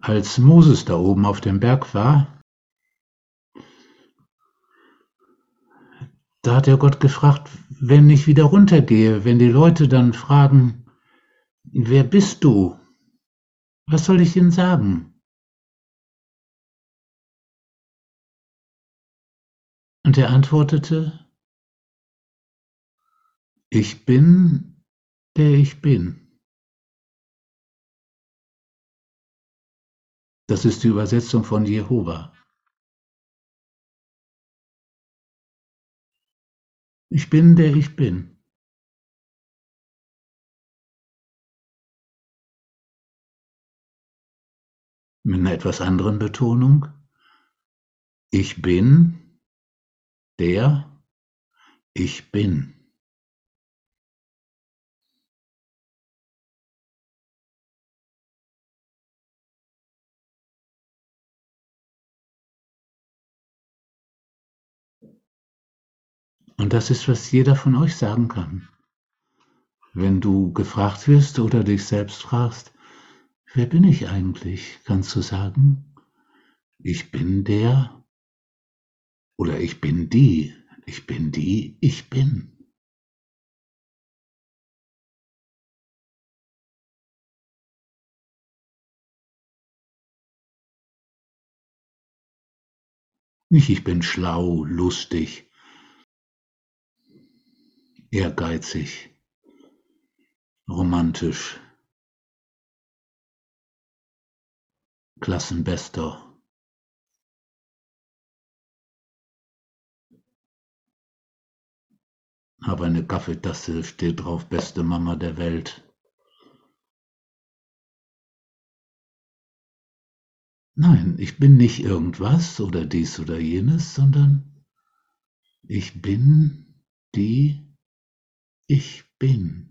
Als Moses da oben auf dem Berg war, da hat er Gott gefragt, wenn ich wieder runtergehe, wenn die Leute dann fragen, wer bist du? Was soll ich ihnen sagen? Und er antwortete, ich bin, der ich bin. Das ist die Übersetzung von Jehova. Ich bin, der ich bin. Mit einer etwas anderen Betonung. Ich bin, der ich bin. Und das ist, was jeder von euch sagen kann. Wenn du gefragt wirst oder dich selbst fragst, wer bin ich eigentlich, kannst du sagen, ich bin der oder ich bin die, ich bin die, ich bin. Nicht ich bin schlau, lustig, ehrgeizig, romantisch, Klassenbester. Habe eine Kaffeetasse, steht drauf, beste Mama der Welt. Nein, ich bin nicht irgendwas oder dies oder jenes, sondern ich bin die ich bin.